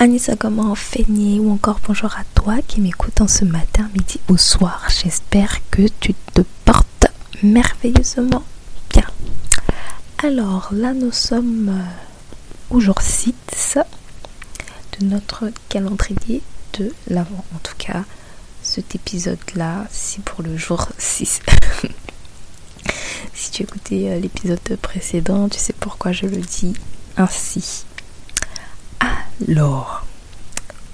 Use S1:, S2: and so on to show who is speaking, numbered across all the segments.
S1: Anissa comment feigné ou encore bonjour à toi qui m'écoute en ce matin, midi ou soir? J'espère que tu te portes merveilleusement bien. Alors là nous sommes euh, au jour 6 de notre calendrier de l'avant. En tout cas, cet épisode-là, c'est pour le jour 6. si tu écoutais euh, l'épisode précédent, tu sais pourquoi je le dis ainsi. Alors,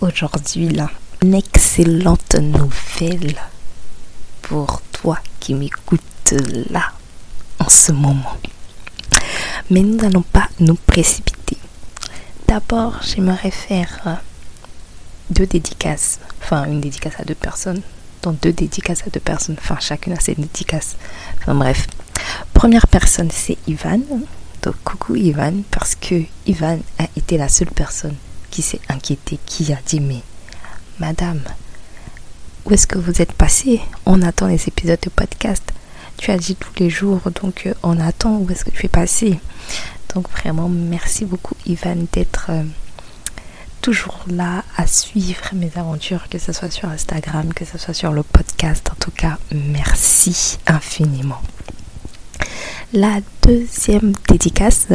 S1: aujourd'hui là, une excellente nouvelle pour toi qui m'écoutes là en ce moment. Mais nous n'allons pas nous précipiter. D'abord, j'aimerais faire euh, deux dédicaces. Enfin, une dédicace à deux personnes. Donc deux dédicaces à deux personnes. Enfin, chacune a ses dédicaces. Enfin bref. Première personne, c'est Ivan. Donc coucou Ivan, parce que Ivan a été la seule personne qui s'est inquiété, qui a dit mais madame, où est-ce que vous êtes passé? On attend les épisodes de podcast. Tu as dit tous les jours, donc euh, on attend où est-ce que tu es passé? Donc vraiment, merci beaucoup Ivan d'être euh, toujours là à suivre mes aventures, que ce soit sur Instagram, que ce soit sur le podcast. En tout cas, merci infiniment. La deuxième dédicace,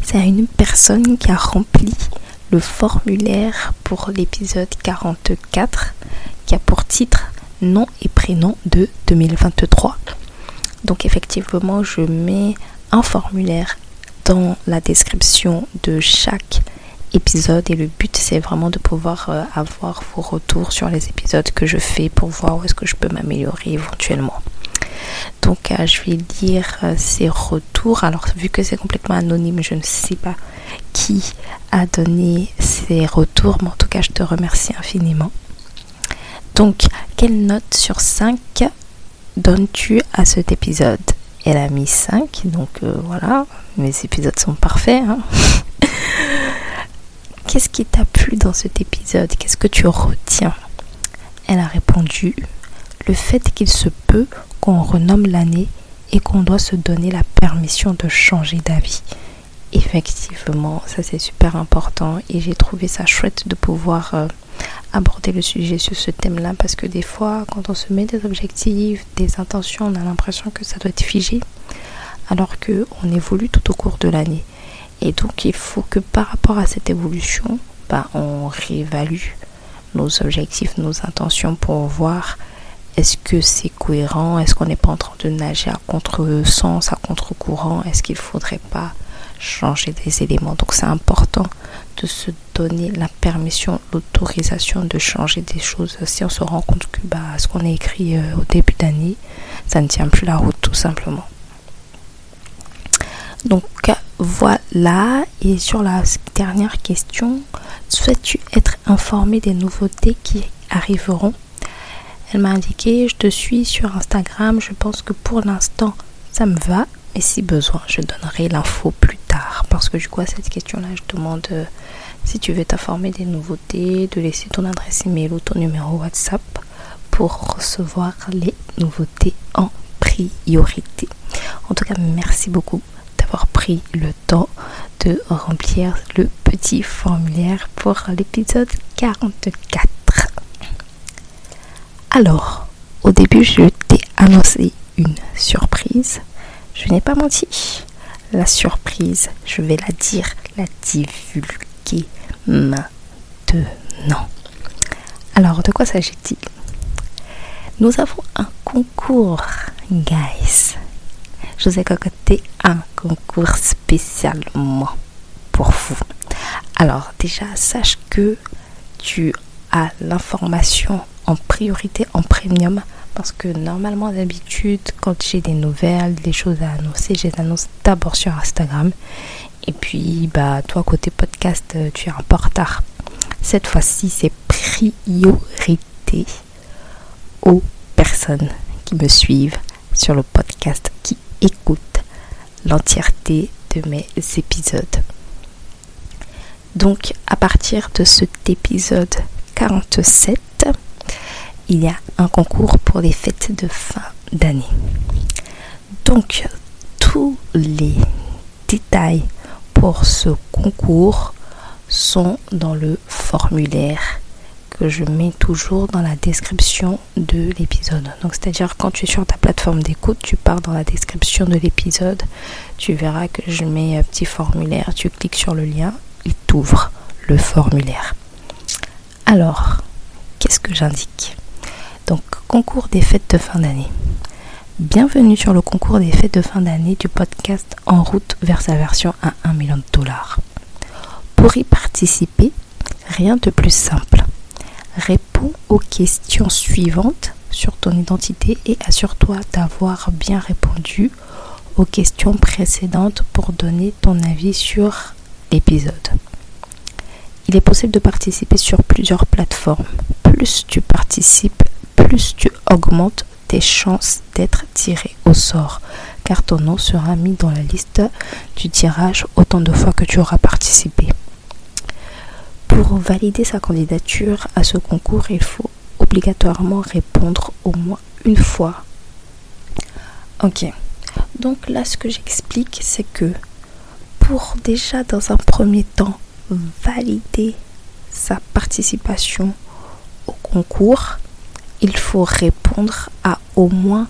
S1: c'est à une personne qui a rempli le formulaire pour l'épisode 44 qui a pour titre nom et prénom de 2023. Donc effectivement, je mets un formulaire dans la description de chaque épisode et le but c'est vraiment de pouvoir euh, avoir vos retours sur les épisodes que je fais pour voir où est-ce que je peux m'améliorer éventuellement. Donc euh, je vais lire euh, ces retours. Alors vu que c'est complètement anonyme, je ne sais pas qui a donné ces retours, mais en tout cas je te remercie infiniment. Donc quelle note sur 5 donnes-tu à cet épisode? Elle a mis 5, donc euh, voilà, mes épisodes sont parfaits. Hein. Qu'est-ce qui t'a plu dans cet épisode? Qu'est-ce que tu retiens? Elle a répondu le fait qu'il se peut qu'on renomme l'année et qu'on doit se donner la permission de changer d'avis. Effectivement, ça c'est super important et j'ai trouvé ça chouette de pouvoir euh, aborder le sujet sur ce thème-là parce que des fois, quand on se met des objectifs, des intentions, on a l'impression que ça doit être figé alors que on évolue tout au cours de l'année. Et donc, il faut que par rapport à cette évolution, bah, on réévalue nos objectifs, nos intentions pour voir est-ce que c'est cohérent? Est-ce qu'on n'est pas en train de nager à contre-sens, à contre-courant? Est-ce qu'il ne faudrait pas changer des éléments? Donc c'est important de se donner la permission, l'autorisation de changer des choses. Si on se rend compte que bah, ce qu'on a écrit euh, au début d'année, ça ne tient plus la route tout simplement. Donc voilà, et sur la dernière question, souhaites-tu être informé des nouveautés qui arriveront? M'a indiqué, je te suis sur Instagram, je pense que pour l'instant, ça me va. Et si besoin, je donnerai l'info plus tard. Parce que du coup, à cette question-là, je demande euh, si tu veux t'informer des nouveautés, de laisser ton adresse email ou ton numéro WhatsApp pour recevoir les nouveautés en priorité. En tout cas, merci beaucoup d'avoir pris le temps de remplir le petit formulaire pour l'épisode 44. Alors, au début, je t'ai annoncé une surprise. Je n'ai pas menti. La surprise, je vais la dire, la divulguer maintenant. Alors, de quoi s'agit-il? Nous avons un concours, guys. Je vous ai concocté un concours spécialement pour vous. Alors, déjà, sache que tu as l'information en priorité en premium parce que normalement d'habitude quand j'ai des nouvelles, des choses à annoncer, je les annonce d'abord sur Instagram et puis bah toi côté podcast euh, tu es un peu en retard. Cette fois-ci c'est priorité aux personnes qui me suivent sur le podcast, qui écoutent l'entièreté de mes épisodes. Donc à partir de cet épisode 47, il y a un concours pour les fêtes de fin d'année. Donc, tous les détails pour ce concours sont dans le formulaire que je mets toujours dans la description de l'épisode. Donc c'est-à-dire quand tu es sur ta plateforme d'écoute, tu pars dans la description de l'épisode, tu verras que je mets un petit formulaire, tu cliques sur le lien, il t'ouvre le formulaire. Alors, qu'est-ce que j'indique? Donc, concours des fêtes de fin d'année. Bienvenue sur le concours des fêtes de fin d'année du podcast En route vers sa version à 1 million de dollars. Pour y participer, rien de plus simple. Réponds aux questions suivantes sur ton identité et assure-toi d'avoir bien répondu aux questions précédentes pour donner ton avis sur l'épisode. Il est possible de participer sur plusieurs plateformes. Plus tu participes, plus tu augmentes tes chances d'être tiré au sort, car ton nom sera mis dans la liste du tirage autant de fois que tu auras participé. Pour valider sa candidature à ce concours, il faut obligatoirement répondre au moins une fois. Ok. Donc là, ce que j'explique, c'est que pour déjà dans un premier temps valider sa participation au concours, il faut répondre à au moins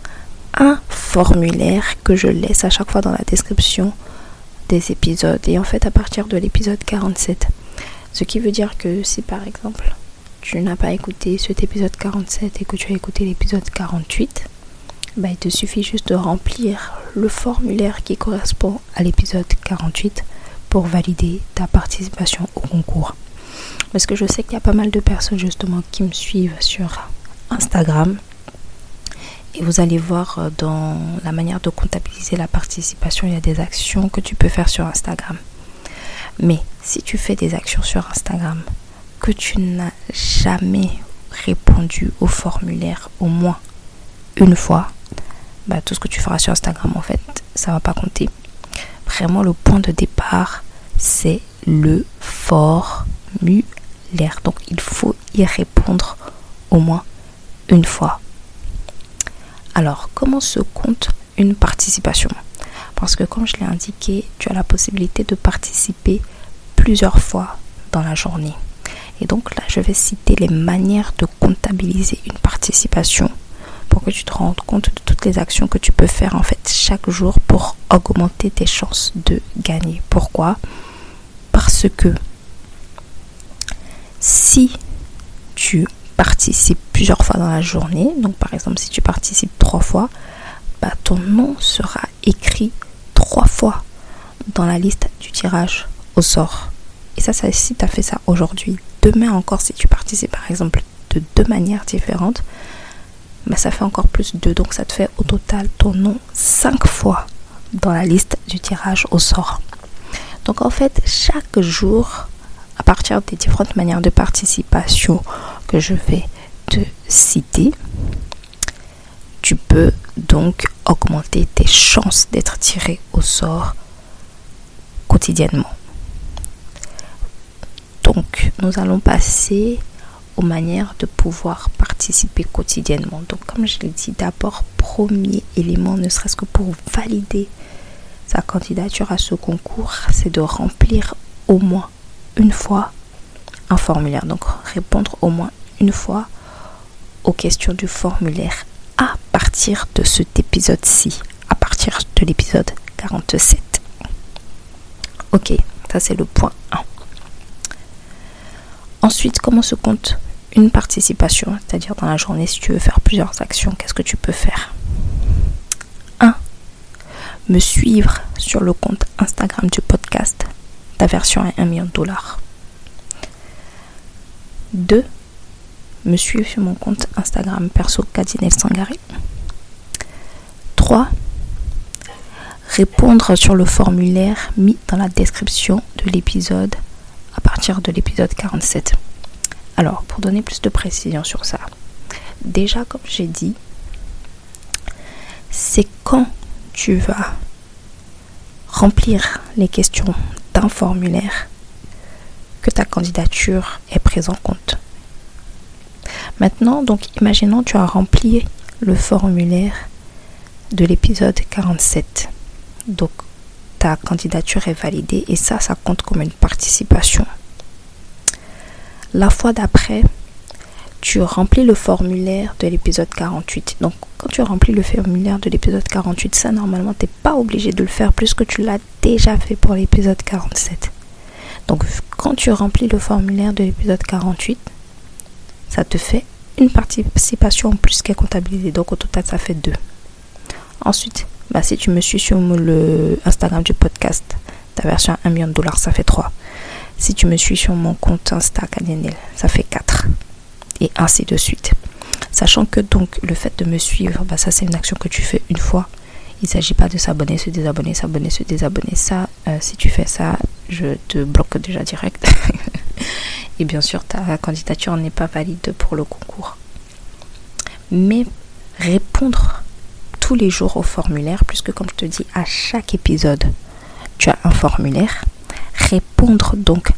S1: un formulaire que je laisse à chaque fois dans la description des épisodes. Et en fait, à partir de l'épisode 47. Ce qui veut dire que si par exemple tu n'as pas écouté cet épisode 47 et que tu as écouté l'épisode 48, bah, il te suffit juste de remplir le formulaire qui correspond à l'épisode 48 pour valider ta participation au concours. Parce que je sais qu'il y a pas mal de personnes justement qui me suivent sur Instagram. Et vous allez voir euh, dans la manière de comptabiliser la participation, il y a des actions que tu peux faire sur Instagram. Mais si tu fais des actions sur Instagram, que tu n'as jamais répondu au formulaire au moins une fois, bah, tout ce que tu feras sur Instagram, en fait, ça va pas compter. Vraiment, le point de départ, c'est le formulaire. Donc, il faut y répondre au moins une fois. Alors, comment se compte une participation? Parce que comme je l'ai indiqué, tu as la possibilité de participer plusieurs fois dans la journée. Et donc là, je vais citer les manières de comptabiliser une participation pour que tu te rendes compte de toutes les actions que tu peux faire en fait chaque jour pour augmenter tes chances de gagner. Pourquoi? Parce que si tu participes plusieurs fois dans la journée, donc par exemple si tu participes trois fois, bah, ton nom sera écrit trois fois dans la liste du tirage au sort. Et ça, si tu as fait ça aujourd'hui, demain encore, si tu participes par exemple de deux manières différentes, bah, ça fait encore plus de. Donc ça te fait au total ton nom cinq fois dans la liste du tirage au sort. Donc en fait, chaque jour, à partir des différentes manières de participation que je vais te citer, tu peux donc augmenter tes chances d'être tiré au sort quotidiennement. Donc, nous allons passer aux manières de pouvoir participer quotidiennement. Donc comme je l'ai dit, d'abord, premier élément, ne serait-ce que pour valider sa candidature à ce concours, c'est de remplir au moins une fois un formulaire. Donc répondre au moins une fois aux questions du formulaire à partir de cet épisode-ci, à partir de l'épisode 47. Ok, ça c'est le point 1. Ensuite, comment se compte une participation? C'est-à-dire dans la journée, si tu veux faire plusieurs actions, qu'est-ce que tu peux faire? 1. Me suivre sur le compte Instagram du podcast. Ta version à 1 million de dollars. 2. Me suivre sur mon compte Instagram perso Kadinel Sangari. 3 répondre sur le formulaire mis dans la description de l'épisode à partir de l'épisode 47. Alors, pour donner plus de précision sur ça, déjà comme j'ai dit, c'est quand tu vas remplir les questions d'un formulaire que ta candidature est prise en compte. Maintenant, donc, imaginons tu as rempli le formulaire de l'épisode 47. Donc, ta candidature est validée et ça, ça compte comme une participation. La fois d'après, tu remplis le formulaire de l'épisode 48. Donc, quand tu remplis le formulaire de l'épisode 48, ça, normalement, tu n'es pas obligé de le faire plus que tu l'as déjà fait pour l'épisode 47. Donc, quand tu remplis le formulaire de l'épisode 48, ça te fait une participation en plus qui est comptabilisée. Donc, au total, ça fait deux. Ensuite, bah, si tu me suis sur le Instagram du podcast, ta version à 1 million de dollars, ça fait 3. Si tu me suis sur mon compte Insta ça fait 4. Et ainsi de suite. Sachant que donc le fait de me suivre, bah, ça c'est une action que tu fais une fois. Il ne s'agit pas de s'abonner, se désabonner, s'abonner, se désabonner. Ça, euh, si tu fais ça, je te bloque déjà direct. Et bien sûr, ta candidature n'est pas valide pour le concours. Mais répondre tous les jours au formulaire, puisque comme je te dis, à chaque épisode, tu as un formulaire. Répondre donc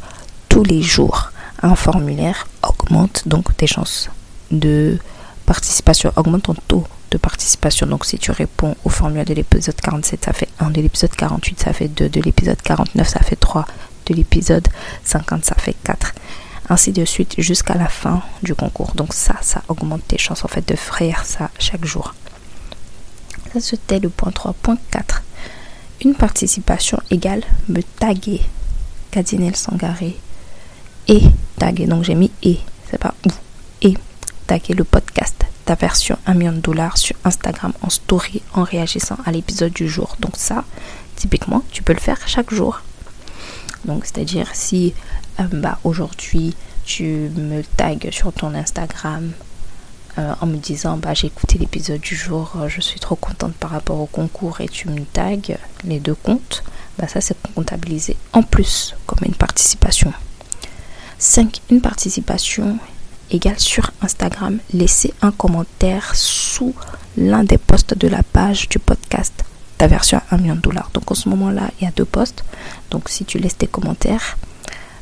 S1: tous les jours formulaire augmente donc tes chances de participation, augmente ton taux de participation. Donc si tu réponds au formulaire de l'épisode 47, ça fait 1, de l'épisode 48, ça fait 2, de l'épisode 49, ça fait 3, de l'épisode 50, ça fait 4 ainsi de suite jusqu'à la fin du concours. Donc ça, ça augmente tes chances en fait de faire ça chaque jour. Ça, c'était le point 3.4. Une participation égale me taguer Kadinel Sangaré et taguer. Donc j'ai mis et, c'est pas ou. Et taguer le podcast, ta version 1 million de dollars sur Instagram en story en réagissant à l'épisode du jour. Donc ça, typiquement, tu peux le faire chaque jour. Donc c'est-à-dire si euh, bah, aujourd'hui tu me tagues sur ton Instagram euh, en me disant bah, j'ai écouté l'épisode du jour, euh, je suis trop contente par rapport au concours et tu me tagues les deux comptes, bah, ça c'est comptabilisé en plus comme une participation. 5. Une participation égale sur Instagram, laisser un commentaire sous l'un des posts de la page du podcast ta version à 1 million de dollars. Donc en ce moment-là, il y a deux posts. Donc si tu laisses tes commentaires,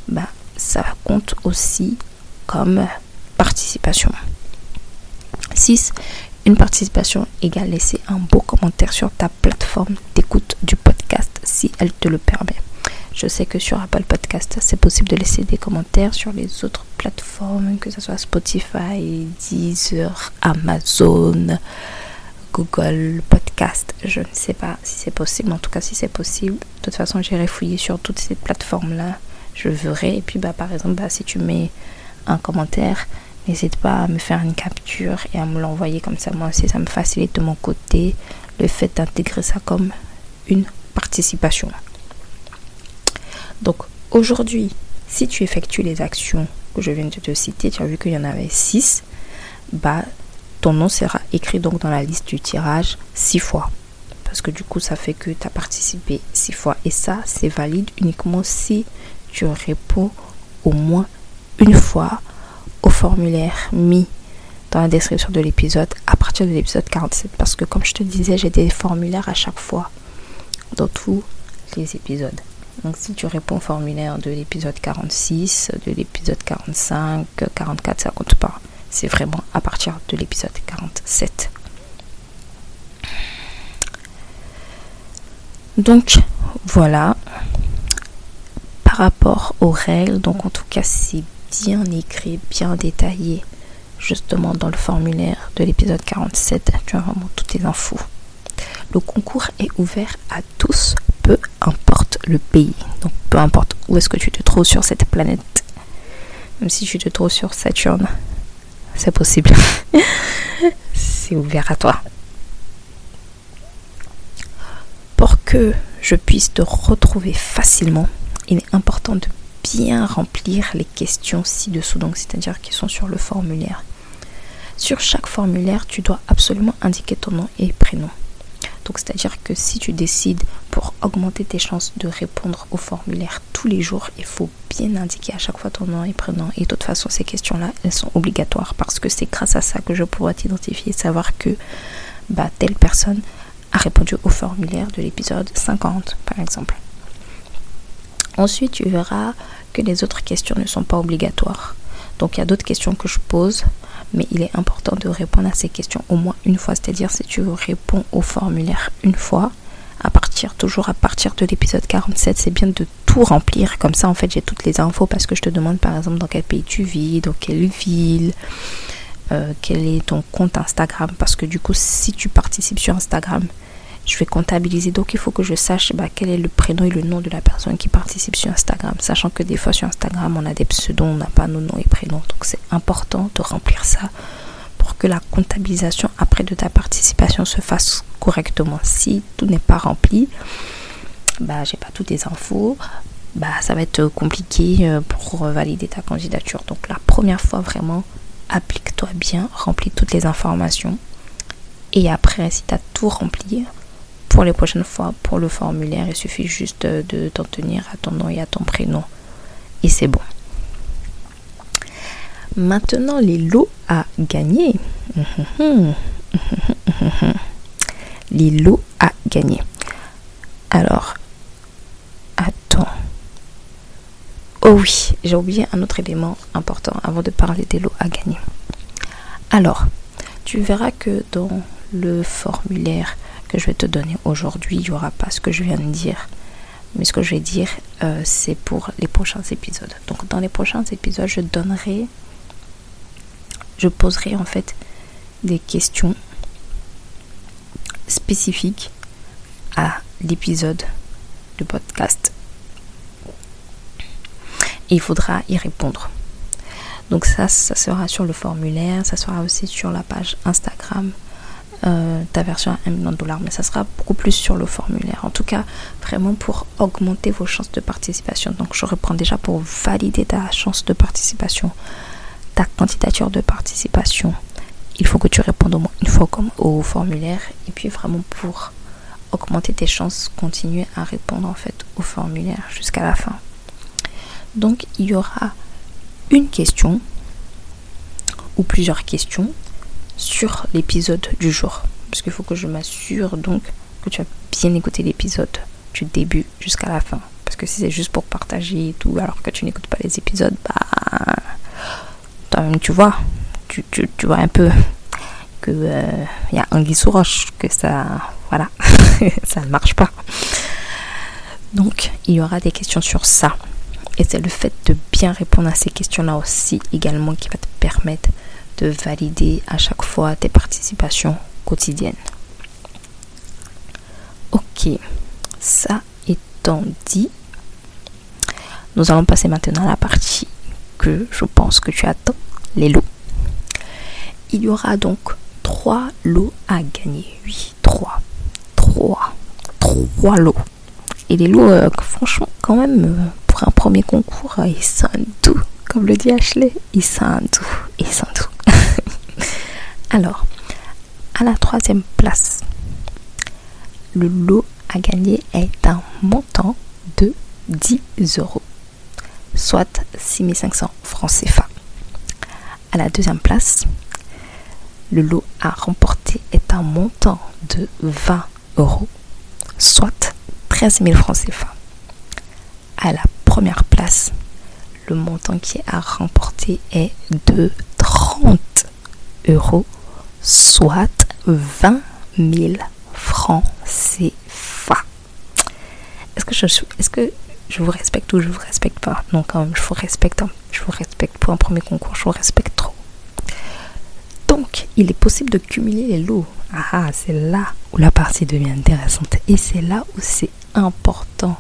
S1: bah, ça compte aussi comme participation. 6. Une participation égale laisser un beau commentaire sur ta plateforme d'écoute du podcast si elle te le permet. Je sais que sur Apple Podcast, c'est possible de laisser des commentaires sur les autres plateformes, que ce soit Spotify, Deezer, Amazon, Google Podcast. Je ne sais pas si c'est possible. En tout cas, si c'est possible, de toute façon, j'irai fouiller sur toutes ces plateformes-là. Je verrai. Et puis, bah, par exemple, bah, si tu mets un commentaire, N'hésite pas à me faire une capture et à me l'envoyer comme ça. Moi aussi, ça me facilite de mon côté le fait d'intégrer ça comme une participation. Donc aujourd'hui, si tu effectues les actions que je viens de te citer, tu as vu qu'il y en avait 6, bah, ton nom sera écrit donc dans la liste du tirage 6 fois. Parce que du coup, ça fait que tu as participé 6 fois. Et ça, c'est valide uniquement si tu réponds au moins une fois au formulaire mis dans la description de l'épisode à partir de l'épisode 47 parce que comme je te disais j'ai des formulaires à chaque fois dans tous les épisodes Donc si tu réponds au formulaire de l'épisode 46, de l'épisode 45, 44, ça compte pas. C'est vraiment à partir de l'épisode 47. Donc voilà. Par rapport aux règles, donc en tout cas c'est bien écrit, bien détaillé, justement dans le formulaire de l'épisode 47, tu as vraiment toutes les infos. Le concours est ouvert à tous, importe le pays. Donc peu importe où est-ce que tu te trouves sur cette planète. Même si tu te trouves sur Saturne, c'est possible. c'est ouvert à toi. Pour que je puisse te retrouver facilement, il est important de bien remplir les questions ci-dessous, donc c'est-à-dire qui sont sur le formulaire. Sur chaque formulaire, tu dois absolument indiquer ton nom et prénom. Donc c'est-à-dire que si tu décides pour augmenter tes chances de répondre au formulaire tous les jours, il faut bien indiquer à chaque fois ton nom et prénom. Et de toute façon, ces questions-là, elles sont obligatoires parce que c'est grâce à ça que je pourrai t'identifier, savoir que bah, telle personne a répondu au formulaire de l'épisode 50, par exemple. Ensuite, tu verras que les autres questions ne sont pas obligatoires. Donc il y a d'autres questions que je pose, mais il est important de répondre à ces questions au moins une fois. C'est-à-dire si tu réponds au formulaire une fois, à partir toujours à partir de l'épisode 47, c'est bien de tout remplir. Comme ça, en fait, j'ai toutes les infos parce que je te demande par exemple dans quel pays tu vis, dans quelle ville, euh, quel est ton compte Instagram. Parce que du coup, si tu participes sur Instagram, je vais comptabiliser. Donc il faut que je sache bah, quel est le prénom et le nom de la personne qui participe sur Instagram. Sachant que des fois sur Instagram, on a des pseudos, on n'a pas nos noms et prénoms. Donc c'est important de remplir ça pour que la comptabilisation après de ta participation se fasse correctement. Si tout n'est pas rempli, bah j'ai pas toutes les infos. Bah, ça va être compliqué euh, pour valider ta candidature. Donc la première fois vraiment, applique-toi bien, remplis toutes les informations. Et après, si tu as tout rempli, pour les prochaines fois, pour le formulaire, il suffit juste de t'en tenir à ton nom et à ton prénom. Et c'est bon. Maintenant, les lots à gagner. Les lots à gagner. Alors, attends. Oh oui, j'ai oublié un autre élément important avant de parler des lots à gagner. Alors, tu verras que dans le formulaire je vais te donner aujourd'hui, il n'y aura pas ce que je viens de dire. Mais ce que je vais dire, euh, c'est pour les prochains épisodes. Donc dans les prochains épisodes, je donnerai, je poserai en fait des questions spécifiques à l'épisode de podcast. Et il faudra y répondre. Donc ça, ça sera sur le formulaire, ça sera aussi sur la page Instagram euh, ta version à 1 million de dollars, mais ça sera beaucoup plus sur le formulaire. En tout cas, vraiment pour augmenter vos chances de participation. Donc, je reprends déjà pour valider ta chance de participation, ta candidature de participation. Il faut que tu répondes au moins une fois au formulaire. Et puis, vraiment pour augmenter tes chances, continuer à répondre en fait au formulaire jusqu'à la fin. Donc, il y aura une question ou plusieurs questions sur l'épisode du jour. Parce qu'il faut que je m'assure donc que tu as bien écouté l'épisode du début jusqu'à la fin. Parce que si c'est juste pour partager et tout, alors que tu n'écoutes pas les épisodes, bah. Toi-même, tu vois, tu, tu, vois un peu que il euh, y a un sous que ça. Voilà, ça ne marche pas. Donc, il y aura des questions sur ça. Et c'est le fait de bien répondre à ces questions-là aussi également qui va te permettre de valider à chaque fois tes participations quotidiennes. Ok, ça étant dit, nous allons passer maintenant à la partie que je pense que tu attends, les lots. Il y aura donc trois lots à gagner. Oui, trois. Trois. Trois lots. Et les lots, euh, franchement, quand même, euh, pour un premier concours, euh, ils sont doux. Comme le dit Ashley, ils sont doux. Ils sont doux. Alors, à la troisième place, le lot à gagner est un montant de 10 euros, soit 6500 francs CFA. À la deuxième place, le lot à remporter est un montant de 20 euros, soit 13 000 francs CFA. à la première place, le montant qui est à remporter est de 30 euros, soit 20 000 francs CFA. Est-ce que je est-ce que je vous respecte ou je vous respecte pas? Non, quand même, je vous respecte. Je vous respecte pour un premier concours, je vous respecte trop. Donc, il est possible de cumuler les lots. Ah, ah c'est là où la partie devient intéressante. Et c'est là où c'est important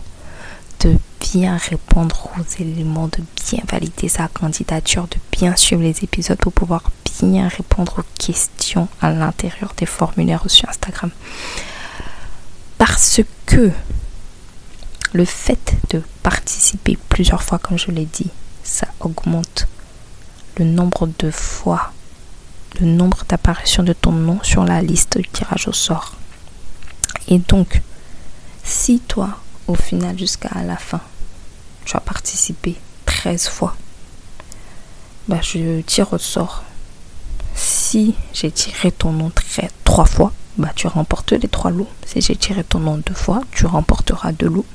S1: de bien répondre aux éléments, de bien valider sa candidature, de bien suivre les épisodes pour pouvoir bien répondre aux questions à l'intérieur des formulaires sur Instagram. Parce que le fait de participer plusieurs fois, comme je l'ai dit, ça augmente le nombre de fois, le nombre d'apparitions de ton nom sur la liste du tirage au sort. Et donc, si toi, au final, jusqu'à la fin, tu as participé 13 fois, bah, je tire au sort. Si j'ai tiré ton nom 3 fois, bah, tu remportes les 3 lots. Si j'ai tiré ton nom deux fois, tu remporteras deux lots.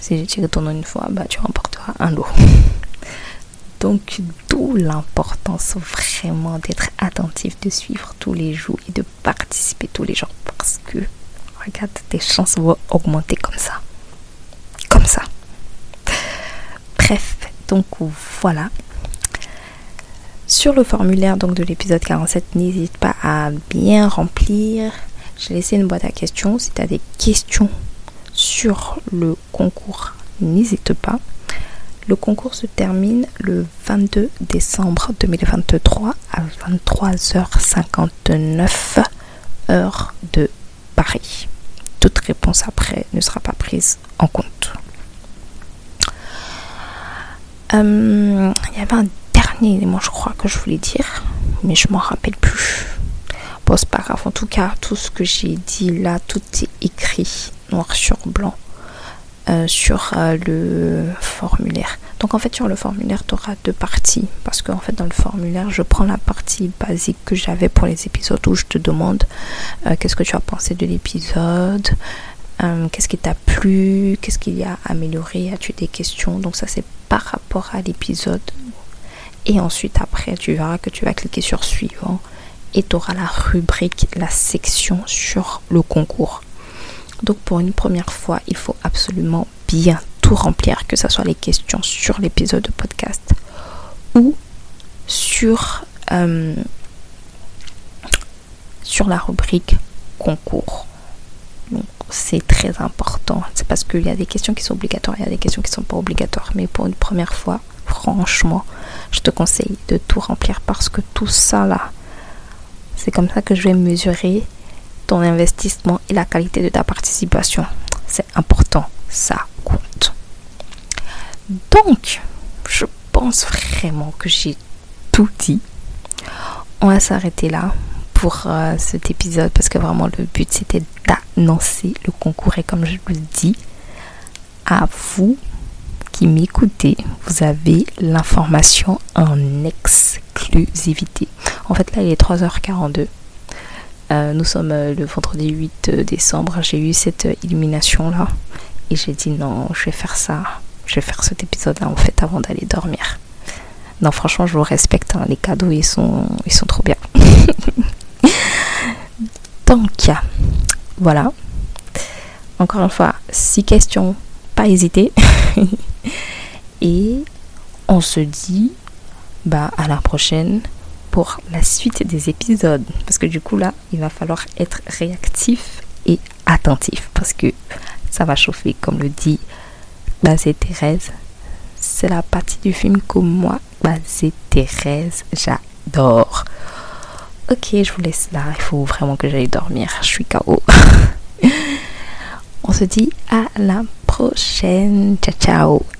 S1: Si j'ai tiré ton nom une fois, bah, tu remporteras un lot. Donc, d'où l'importance vraiment d'être attentif, de suivre tous les jours et de participer tous les jours. Parce que, regarde, tes chances vont augmenter comme ça. Comme ça. Donc voilà. Sur le formulaire donc, de l'épisode 47, n'hésite pas à bien remplir. J'ai laissé une boîte à questions. Si tu as des questions sur le concours, n'hésite pas. Le concours se termine le 22 décembre 2023 à 23h59 heure de Paris. Toute réponse après ne sera pas prise en compte. Euh, il y avait un dernier élément, je crois, que je voulais dire, mais je m'en rappelle plus. Bon, c'est pas grave. En tout cas, tout ce que j'ai dit là, tout est écrit noir sur blanc euh, sur euh, le formulaire. Donc en fait sur le formulaire tu auras deux parties parce qu'en fait dans le formulaire je prends la partie basique que j'avais pour les épisodes où je te demande qu'est-ce que tu as pensé de l'épisode, qu'est-ce qui t'a plu, qu'est-ce qu'il y a amélioré, as-tu des questions? Donc ça c'est par rapport à l'épisode. Et ensuite après tu verras que tu vas cliquer sur suivant et tu auras la rubrique, la section sur le concours. Donc pour une première fois, il faut absolument bien tout remplir, que ce soit les questions sur l'épisode de podcast ou sur, euh, sur la rubrique concours. C'est très important. C'est parce qu'il y a des questions qui sont obligatoires, il y a des questions qui ne sont pas obligatoires. Mais pour une première fois, franchement, je te conseille de tout remplir parce que tout ça là, c'est comme ça que je vais mesurer ton investissement et la qualité de ta participation. C'est important, ça compte. Donc, je pense vraiment que j'ai tout dit. On va s'arrêter là pour euh, cet épisode parce que vraiment le but c'était d'annoncer le concours et comme je vous le dis, à vous qui m'écoutez, vous avez l'information en exclusivité. En fait là il est 3h42. Euh, nous sommes euh, le vendredi 8 décembre. J'ai eu cette illumination là et j'ai dit non, je vais faire ça. Je vais faire cet épisode là en fait avant d'aller dormir. Non, franchement, je vous respecte. Hein. les cadeaux, ils sont, ils sont trop bien. Donc, voilà. Encore une fois, six questions, pas hésiter. Et on se dit bah, à la prochaine pour la suite des épisodes. Parce que du coup, là, il va falloir être réactif et attentif. Parce que ça va chauffer, comme le dit Basé Thérèse. C'est la partie du film que moi, Basé Thérèse, j'adore. Ok, je vous laisse là. Il faut vraiment que j'aille dormir. Je suis KO. On se dit à la prochaine. Ciao, ciao.